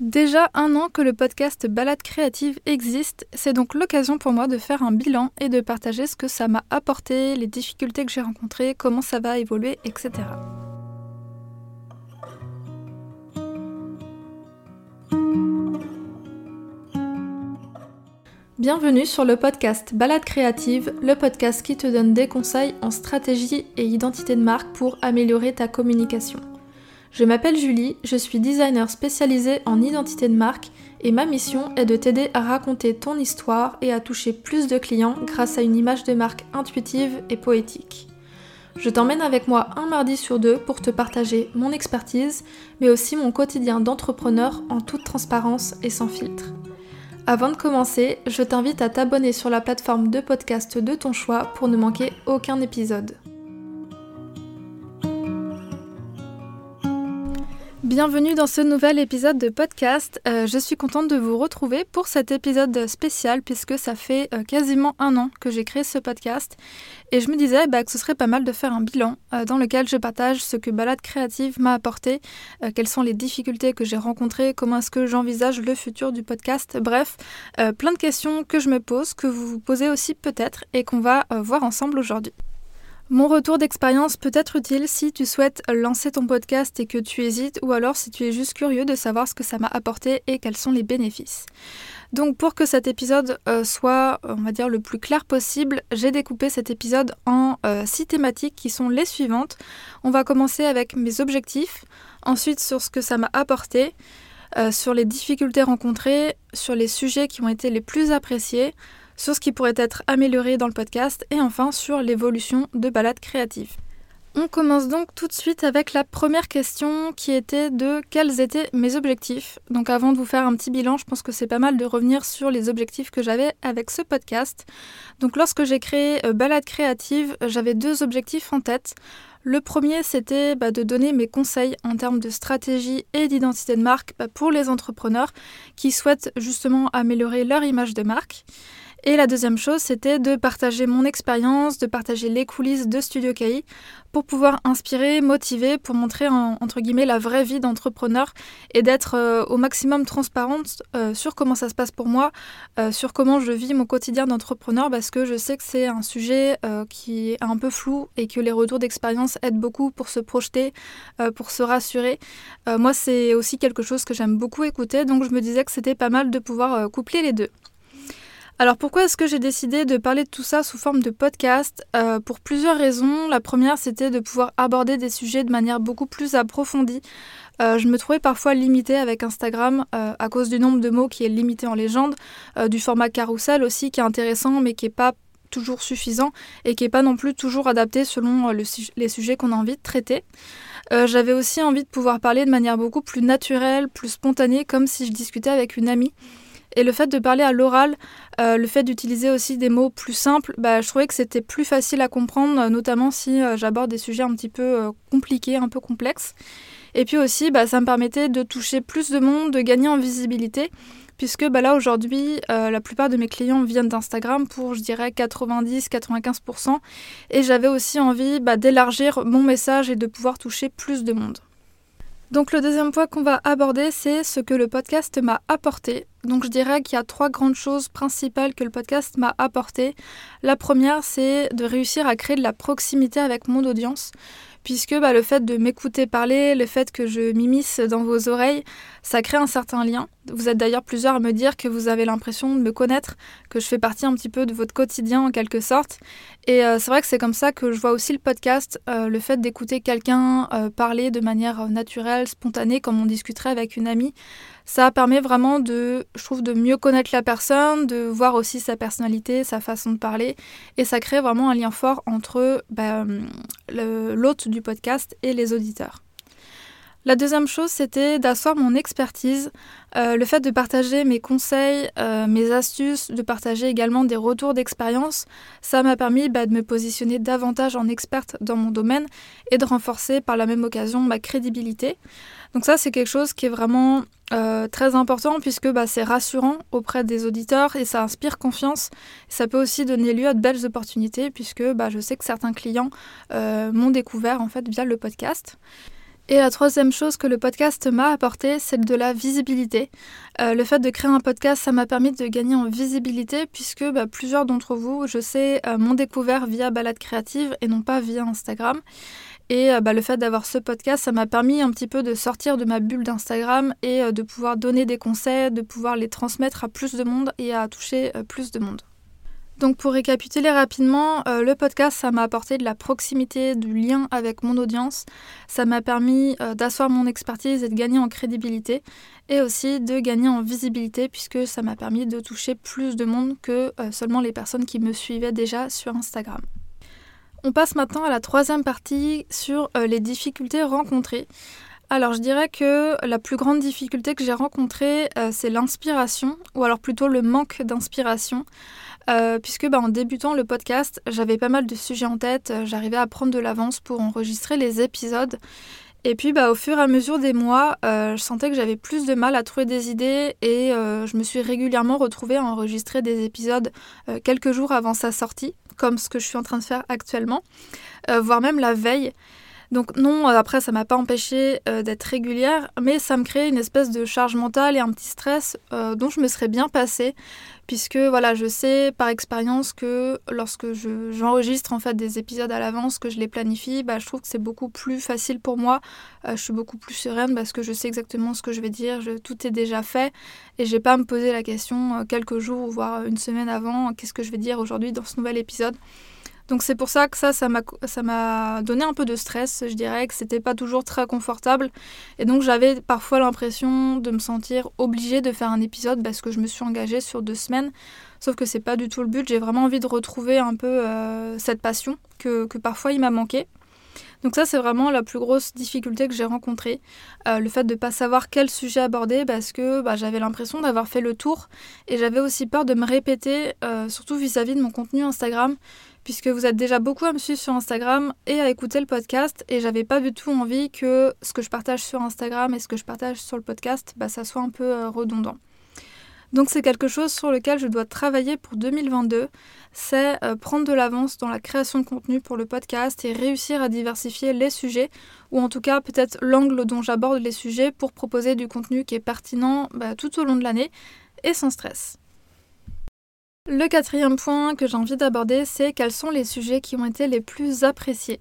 Déjà un an que le podcast Balade créative existe, c'est donc l'occasion pour moi de faire un bilan et de partager ce que ça m'a apporté, les difficultés que j'ai rencontrées, comment ça va évoluer, etc. Bienvenue sur le podcast Balade créative, le podcast qui te donne des conseils en stratégie et identité de marque pour améliorer ta communication. Je m'appelle Julie, je suis designer spécialisée en identité de marque et ma mission est de t'aider à raconter ton histoire et à toucher plus de clients grâce à une image de marque intuitive et poétique. Je t'emmène avec moi un mardi sur deux pour te partager mon expertise, mais aussi mon quotidien d'entrepreneur en toute transparence et sans filtre. Avant de commencer, je t'invite à t'abonner sur la plateforme de podcast de ton choix pour ne manquer aucun épisode. Bienvenue dans ce nouvel épisode de podcast. Euh, je suis contente de vous retrouver pour cet épisode spécial puisque ça fait euh, quasiment un an que j'ai créé ce podcast et je me disais bah, que ce serait pas mal de faire un bilan euh, dans lequel je partage ce que Balade Créative m'a apporté, quelles sont les difficultés que j'ai rencontrées, comment est-ce que j'envisage le futur du podcast. Bref, plein de questions que je me pose, que vous vous posez aussi peut-être et qu'on va voir ensemble aujourd'hui. Mon retour d'expérience peut être utile si tu souhaites lancer ton podcast et que tu hésites ou alors si tu es juste curieux de savoir ce que ça m'a apporté et quels sont les bénéfices. Donc pour que cet épisode euh, soit, on va dire, le plus clair possible, j'ai découpé cet épisode en euh, six thématiques qui sont les suivantes. On va commencer avec mes objectifs, ensuite sur ce que ça m'a apporté, euh, sur les difficultés rencontrées, sur les sujets qui ont été les plus appréciés, sur ce qui pourrait être amélioré dans le podcast et enfin sur l'évolution de balades créatives. On commence donc tout de suite avec la première question qui était de quels étaient mes objectifs. Donc avant de vous faire un petit bilan, je pense que c'est pas mal de revenir sur les objectifs que j'avais avec ce podcast. Donc lorsque j'ai créé euh, Balade créative, j'avais deux objectifs en tête. Le premier, c'était bah, de donner mes conseils en termes de stratégie et d'identité de marque bah, pour les entrepreneurs qui souhaitent justement améliorer leur image de marque. Et la deuxième chose, c'était de partager mon expérience, de partager les coulisses de Studio KI pour pouvoir inspirer, motiver, pour montrer entre guillemets la vraie vie d'entrepreneur et d'être euh, au maximum transparente euh, sur comment ça se passe pour moi, euh, sur comment je vis mon quotidien d'entrepreneur parce que je sais que c'est un sujet qui est un peu flou et que les retours d'expérience aident beaucoup pour se projeter, pour se rassurer. moi, c'est aussi quelque chose que j'aime beaucoup écouter, donc je me disais que c'était pas mal de pouvoir coupler les deux. Alors pourquoi est-ce que j'ai décidé de parler de tout ça sous forme de podcast? Euh, Pour plusieurs raisons. La première, c'était de pouvoir aborder des sujets de manière beaucoup plus approfondie. Euh, je me trouvais parfois limitée avec Instagram euh, à cause du nombre de mots qui est limité en légende, du format carousel aussi qui est intéressant mais qui n'est pas toujours suffisant et qui n'est pas non plus toujours adapté selon les sujets qu'on a envie de traiter. J'avais aussi envie de pouvoir parler de manière beaucoup plus naturelle, plus spontanée, comme si je discutais avec une amie. Et le fait de parler à l'oral, euh, le fait d'utiliser aussi des mots plus simples, bah, je trouvais que c'était plus facile à comprendre, notamment si euh, j'aborde des sujets un petit peu euh, compliqués, un peu complexes. Et puis aussi, bah, ça me permettait de toucher plus de monde, de gagner en visibilité, puisque bah, là aujourd'hui, la plupart de mes clients viennent d'Instagram pour, je dirais, 90-95%. Et j'avais aussi envie d'élargir mon message et de pouvoir toucher plus de monde. Donc le deuxième point qu'on va aborder, c'est ce que le podcast m'a apporté. Donc je dirais qu'il y a trois grandes choses principales que le podcast m'a apporté. La première, c'est de réussir à créer de la proximité avec mon audience puisque bah, le fait de m'écouter parler, le fait que je m'immisce dans vos oreilles, ça crée un certain lien. Vous êtes d'ailleurs plusieurs à me dire que vous avez l'impression de me connaître, que je fais partie un petit peu de votre quotidien en quelque sorte. Et euh, c'est vrai que c'est comme ça que je vois aussi le podcast, euh, le fait d'écouter quelqu'un euh, parler de manière naturelle, spontanée, comme on discuterait avec une amie. Ça permet vraiment de, je trouve, de mieux connaître la personne, de voir aussi sa personnalité, sa façon de parler, et ça crée vraiment un lien fort entre bah, l'hôte du podcast et les auditeurs. La deuxième chose, c'était d'asseoir mon expertise, euh, le fait de partager mes conseils, euh, mes astuces, de partager également des retours d'expérience. Ça m'a permis bah, de me positionner davantage en experte dans mon domaine et de renforcer par la même occasion ma crédibilité. Donc ça, c'est quelque chose qui est vraiment euh, très important puisque bah, c'est rassurant auprès des auditeurs et ça inspire confiance. Ça peut aussi donner lieu à de belles opportunités puisque bah, je sais que certains clients m'ont découvert en fait via le podcast. Et la troisième chose que le podcast m'a apporté, c'est de la visibilité. Euh, le fait de créer un podcast, ça m'a permis de gagner en visibilité puisque bah, plusieurs d'entre vous, je sais, euh, m'ont découvert via Balade Créative et non pas via Instagram. Et euh, bah, le fait d'avoir ce podcast, ça m'a permis un petit peu de sortir de ma bulle d'Instagram et de pouvoir donner des conseils, de pouvoir les transmettre à plus de monde et à toucher plus de monde. Donc pour récapituler rapidement, euh, le podcast, ça m'a apporté de la proximité, du lien avec mon audience. Ça m'a permis euh, d'asseoir mon expertise et de gagner en crédibilité. Et aussi de gagner en visibilité puisque ça m'a permis de toucher plus de monde que euh, seulement les personnes qui me suivaient déjà sur Instagram. On passe maintenant à la troisième partie sur les difficultés rencontrées. Alors je dirais que la plus grande difficulté que j'ai rencontrée, c'est l'inspiration, ou alors plutôt le manque d'inspiration. Euh, puisque bah, en débutant le podcast, j'avais pas mal de sujets en tête, euh, j'arrivais à prendre de l'avance pour enregistrer les épisodes. Et puis bah, au fur et à mesure des mois, euh, je sentais que j'avais plus de mal à trouver des idées et je me suis régulièrement retrouvée à enregistrer des épisodes quelques jours avant sa sortie, comme ce que je suis en train de faire actuellement, voire même la veille. Donc non, après ça m'a pas empêché d'être régulière, mais ça me crée une espèce de charge mentale et un petit stress dont je me serais bien passée puisque voilà, je sais par expérience que lorsque j'enregistre en fait des épisodes à l'avance, que je les planifie, bah, je trouve que c'est beaucoup plus facile pour moi. Euh, je suis beaucoup plus sereine parce que je sais exactement ce que je vais dire, tout est déjà fait et j'ai pas à me poser la question euh, quelques jours voire une semaine avant, qu'est-ce que je vais dire aujourd'hui dans ce nouvel épisode. Donc c'est pour ça que ça, ça m'a donné un peu de stress, je dirais, que c'était pas toujours très confortable. Et donc j'avais parfois l'impression de me sentir obligée de faire un épisode parce que je me suis engagée sur deux semaines. Sauf que c'est pas du tout le but, j'ai vraiment envie de retrouver un peu euh, cette passion que, que parfois il m'a manqué. Donc ça, c'est vraiment la plus grosse difficulté que j'ai rencontrée. Euh, le fait de ne pas savoir quel sujet aborder parce que bah, j'avais l'impression d'avoir fait le tour et j'avais aussi peur de me répéter, euh, surtout vis-à-vis de mon contenu Instagram, puisque vous êtes déjà beaucoup à me suivre sur Instagram et à écouter le podcast et j'avais pas du tout envie que ce que je partage sur Instagram et ce que je partage sur le podcast, bah, ça soit un peu euh, redondant. Donc c'est quelque chose sur lequel je dois travailler pour 2022, c'est euh, prendre de l'avance dans la création de contenu pour le podcast et réussir à diversifier les sujets, ou en tout cas peut-être l'angle dont j'aborde les sujets pour proposer du contenu qui est pertinent bah, tout au long de l'année et sans stress. Le quatrième point que j'ai envie d'aborder, c'est quels sont les sujets qui ont été les plus appréciés.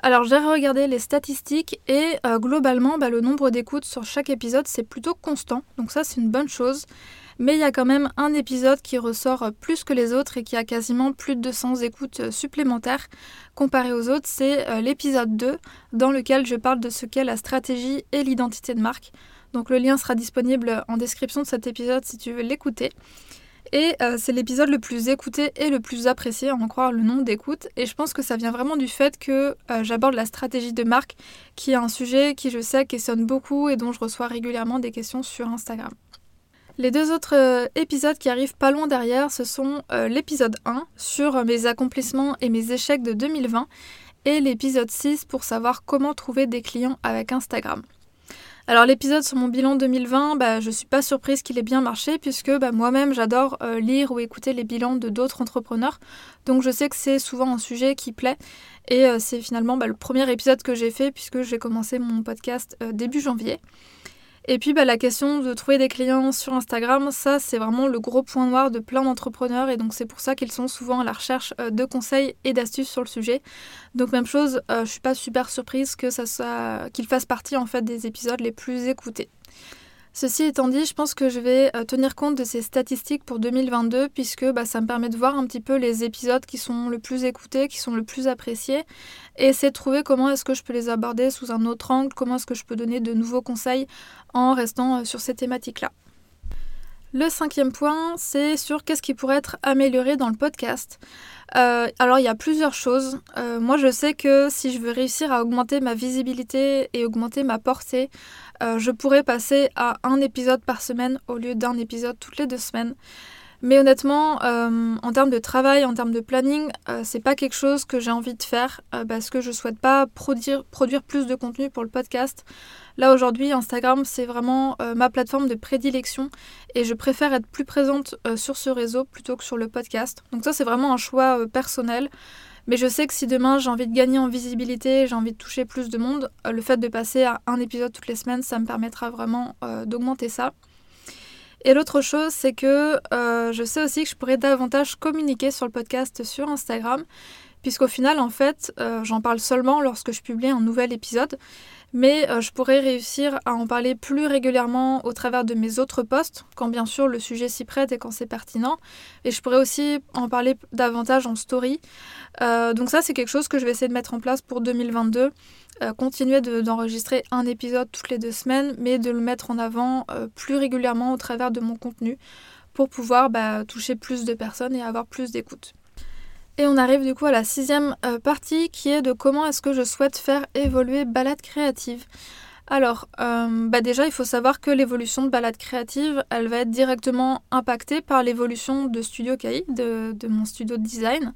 Alors j'ai regardé les statistiques et euh, globalement bah, le nombre d'écoutes sur chaque épisode c'est plutôt constant, donc ça c'est une bonne chose. Mais il y a quand même un épisode qui ressort plus que les autres et qui a quasiment plus de 200 écoutes supplémentaires comparé aux autres. C'est euh, l'épisode 2 dans lequel je parle de ce qu'est la stratégie et l'identité de marque. Donc le lien sera disponible en description de cet épisode si tu veux l'écouter. Et euh, c'est l'épisode le plus écouté et le plus apprécié, à en croire le nom d'écoute. Et je pense que ça vient vraiment du fait que euh, j'aborde la stratégie de marque, qui est un sujet qui je sais questionne beaucoup et dont je reçois régulièrement des questions sur Instagram. Les deux autres euh, épisodes qui arrivent pas loin derrière, ce sont l'épisode 1 sur mes accomplissements et mes échecs de 2020 et l'épisode 6 pour savoir comment trouver des clients avec Instagram. Alors l'épisode sur mon bilan 2020, bah, je ne suis pas surprise qu'il ait bien marché puisque bah, moi-même j'adore euh, lire ou écouter les bilans de d'autres entrepreneurs. Donc je sais que c'est souvent un sujet qui plaît et c'est finalement bah, le premier épisode que j'ai fait puisque j'ai commencé mon podcast début janvier. Et puis bah, la question de trouver des clients sur Instagram, ça c'est vraiment le gros point noir de plein d'entrepreneurs et donc c'est pour ça qu'ils sont souvent à la recherche euh, de conseils et d'astuces sur le sujet. Donc même chose, euh, je suis pas super surprise que ça soit qu'ils fassent partie en fait des épisodes les plus écoutés. Ceci étant dit, je pense que je vais euh, tenir compte de ces statistiques pour 2022 puisque bah, ça me permet de voir un petit peu les épisodes qui sont le plus écoutés, qui sont le plus appréciés et essayer de trouver comment est-ce que je peux les aborder sous un autre angle, comment est-ce que je peux donner de nouveaux conseils en restant euh, sur ces thématiques-là. Le cinquième point, c'est sur qu'est-ce qui pourrait être amélioré dans le podcast. Euh, alors il y a plusieurs choses. Moi je sais que si je veux réussir à augmenter ma visibilité et augmenter ma portée, je pourrais passer à un épisode par semaine au lieu d'un épisode toutes les deux semaines. Mais honnêtement, en termes de travail, en termes de planning, c'est pas quelque chose que j'ai envie de faire parce que je souhaite pas produire, produire plus de contenu pour le podcast. Là aujourd'hui, Instagram, c'est vraiment euh, ma plateforme de prédilection et je préfère être plus présente euh, sur ce réseau plutôt que sur le podcast. Donc ça, c'est vraiment un choix euh, personnel. Mais je sais que si demain j'ai envie de gagner en visibilité, j'ai envie de toucher plus de monde, euh, le fait de passer à un épisode toutes les semaines, ça me permettra vraiment euh, d'augmenter ça. Et l'autre chose, c'est que euh, je sais aussi que je pourrais davantage communiquer sur le podcast sur Instagram, puisqu'au final, en fait, j'en parle seulement lorsque je publie un nouvel épisode mais euh, je pourrais réussir à en parler plus régulièrement au travers de mes autres posts, quand bien sûr le sujet s'y prête et quand c'est pertinent. Et je pourrais aussi en parler davantage en story. Euh, donc ça, c'est quelque chose que je vais essayer de mettre en place pour 2022. Euh, continuer d'enregistrer un épisode toutes les deux semaines, mais de le mettre en avant plus régulièrement au travers de mon contenu pour pouvoir bah, toucher plus de personnes et avoir plus d'écoute. Et on arrive du coup à la sixième euh, partie qui est de comment est-ce que je souhaite faire évoluer Balade Créative. Alors, euh, bah déjà, il faut savoir que l'évolution de Balade Créative, elle va être directement impactée par l'évolution de Studio KI, de, mon studio de design,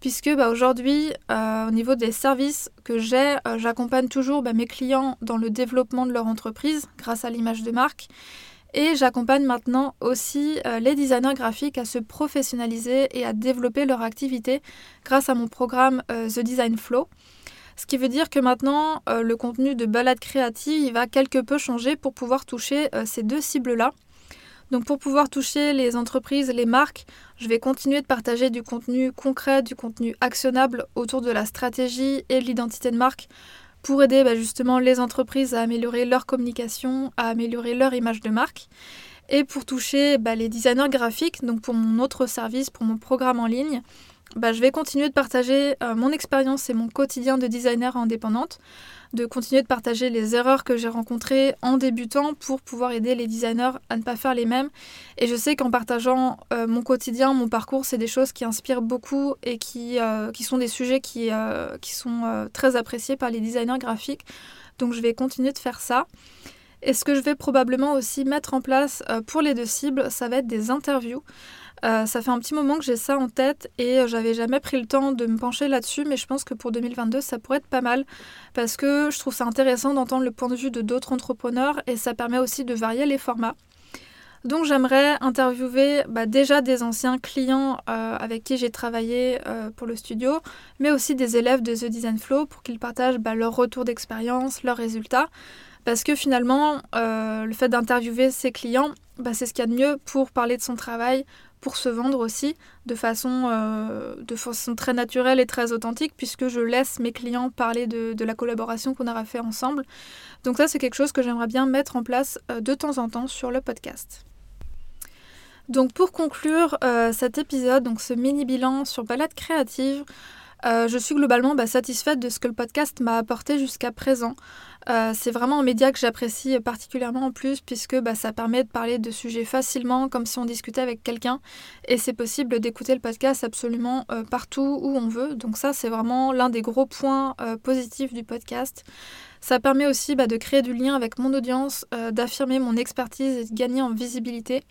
puisque bah, aujourd'hui, euh, au niveau des services que j'ai, j'accompagne toujours bah, mes clients dans le développement de leur entreprise grâce à l'image de marque. Et j'accompagne maintenant aussi euh, les designers graphiques à se professionnaliser et à développer leur activité grâce à mon programme euh, The Design Flow. Ce qui veut dire que maintenant, euh, le contenu de balade créative va quelque peu changer pour pouvoir toucher ces deux cibles-là. Donc pour pouvoir toucher les entreprises, les marques, je vais continuer de partager du contenu concret, du contenu actionnable autour de la stratégie et de l'identité de marque pour aider bah, justement les entreprises à améliorer leur communication, à améliorer leur image de marque. Et pour toucher bah, les designers graphiques, donc pour mon autre service, pour mon programme en ligne, bah, je vais continuer de partager euh, mon expérience et mon quotidien de designer indépendante de continuer de partager les erreurs que j'ai rencontrées en débutant pour pouvoir aider les designers à ne pas faire les mêmes. Et je sais qu'en partageant euh, mon quotidien, mon parcours, c'est des choses qui inspirent beaucoup et qui, euh, qui sont des sujets qui, qui sont très appréciés par les designers graphiques. Donc je vais continuer de faire ça. Et ce que je vais probablement aussi mettre en place pour les deux cibles, ça va être des interviews. Euh, ça fait un petit moment que j'ai ça en tête et euh, j'avais jamais pris le temps de me pencher là-dessus, mais je pense que pour 2022, ça pourrait être pas mal parce que je trouve ça intéressant d'entendre le point de vue de d'autres entrepreneurs et ça permet aussi de varier les formats. Donc j'aimerais interviewer bah, déjà des anciens clients euh, avec qui j'ai travaillé pour le studio, mais aussi des élèves de The Design Flow pour qu'ils partagent bah, leur retour d'expérience, leurs résultats. Parce que finalement, le fait d'interviewer ses clients, bah, c'est ce qu'il y a de mieux pour parler de son travail, pour se vendre aussi de façon, euh, de façon très naturelle et très authentique puisque je laisse mes clients parler de, la collaboration qu'on aura fait ensemble. Donc ça c'est quelque chose que j'aimerais bien mettre en place euh, de temps en temps sur le podcast. Donc pour conclure euh, cet épisode, donc ce mini bilan sur balade créative, je suis globalement bah, satisfaite de ce que le podcast m'a apporté jusqu'à présent. Euh, c'est vraiment un média que j'apprécie particulièrement en plus puisque bah, ça permet de parler de sujets facilement comme si on discutait avec quelqu'un et c'est possible d'écouter le podcast absolument euh, partout où on veut. Donc ça c'est vraiment l'un des gros points euh, positifs du podcast. Ça permet aussi bah, de créer du lien avec mon audience, d'affirmer mon expertise et de gagner en visibilité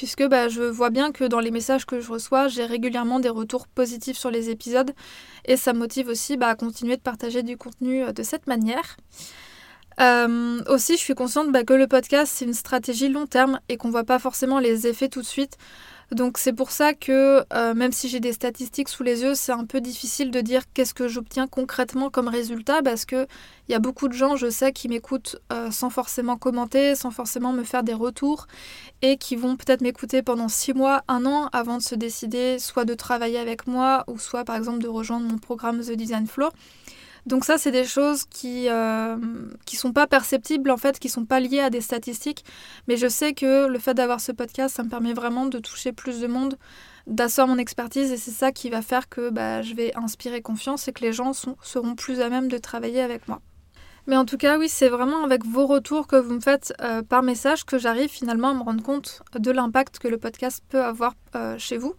puisque bah, je vois bien que dans les messages que je reçois, j'ai régulièrement des retours positifs sur les épisodes et ça motive aussi bah, à continuer de partager du contenu de cette manière. Euh, aussi, je suis consciente bah, que le podcast, c'est une stratégie long terme et qu'on ne voit pas forcément les effets tout de suite. Donc c'est pour ça que euh, même si j'ai des statistiques sous les yeux, c'est un peu difficile de dire qu'est-ce que j'obtiens concrètement comme résultat parce qu'il y a beaucoup de gens, je sais, qui m'écoutent euh, sans forcément commenter, sans forcément me faire des retours et qui vont peut-être m'écouter pendant six mois, un an avant de se décider soit de travailler avec moi ou soit par exemple de rejoindre mon programme The Design Flow. Donc ça, c'est des choses qui euh, qui sont pas perceptibles en fait, qui sont pas liées à des statistiques. Mais je sais que le fait d'avoir ce podcast, ça me permet vraiment de toucher plus de monde, d'asseoir mon expertise et c'est ça qui va faire que bah, je vais inspirer confiance et que les gens seront plus à même de travailler avec moi. Mais en tout cas, oui, c'est vraiment avec vos retours que vous me faites euh, par message que j'arrive finalement à me rendre compte de l'impact que le podcast peut avoir euh, chez vous.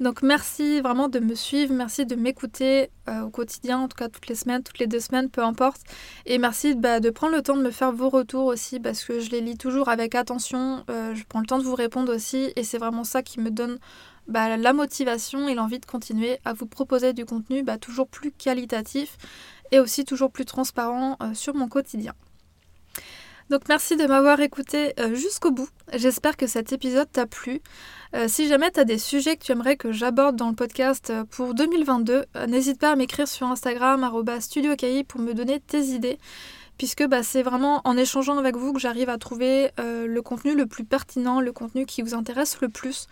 Donc merci vraiment de me suivre, merci de m'écouter euh, au quotidien, en tout cas toutes les semaines, toutes les deux semaines, peu importe. Et merci bah, de prendre le temps de me faire vos retours aussi parce que je les lis toujours avec attention. je prends le temps de vous répondre aussi et c'est vraiment ça qui me donne bah, la motivation et l'envie de continuer à vous proposer du contenu bah, toujours plus qualitatif et aussi toujours plus transparent euh, sur mon quotidien. Donc merci de m'avoir écouté euh, jusqu'au bout. J'espère que cet épisode t'a plu. Euh, si jamais tu as des sujets que tu aimerais que j'aborde dans le podcast pour 2022, n'hésite pas à m'écrire sur Instagram @studiocahi pour me donner tes idées puisque bah, c'est vraiment en échangeant avec vous que j'arrive à trouver le contenu le plus pertinent, le contenu qui vous intéresse le plus.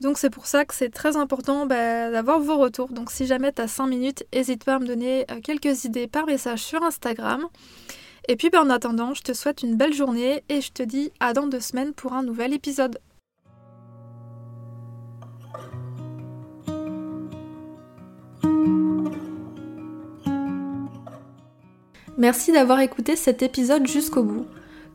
Donc c'est pour ça que c'est très important bah, d'avoir vos retours. Donc si jamais tu as 5 minutes, n'hésite pas à me donner quelques idées par message sur Instagram. Et puis ben, en attendant, je te souhaite une belle journée et je te dis à dans deux semaines pour un nouvel épisode. Merci d'avoir écouté cet épisode jusqu'au bout.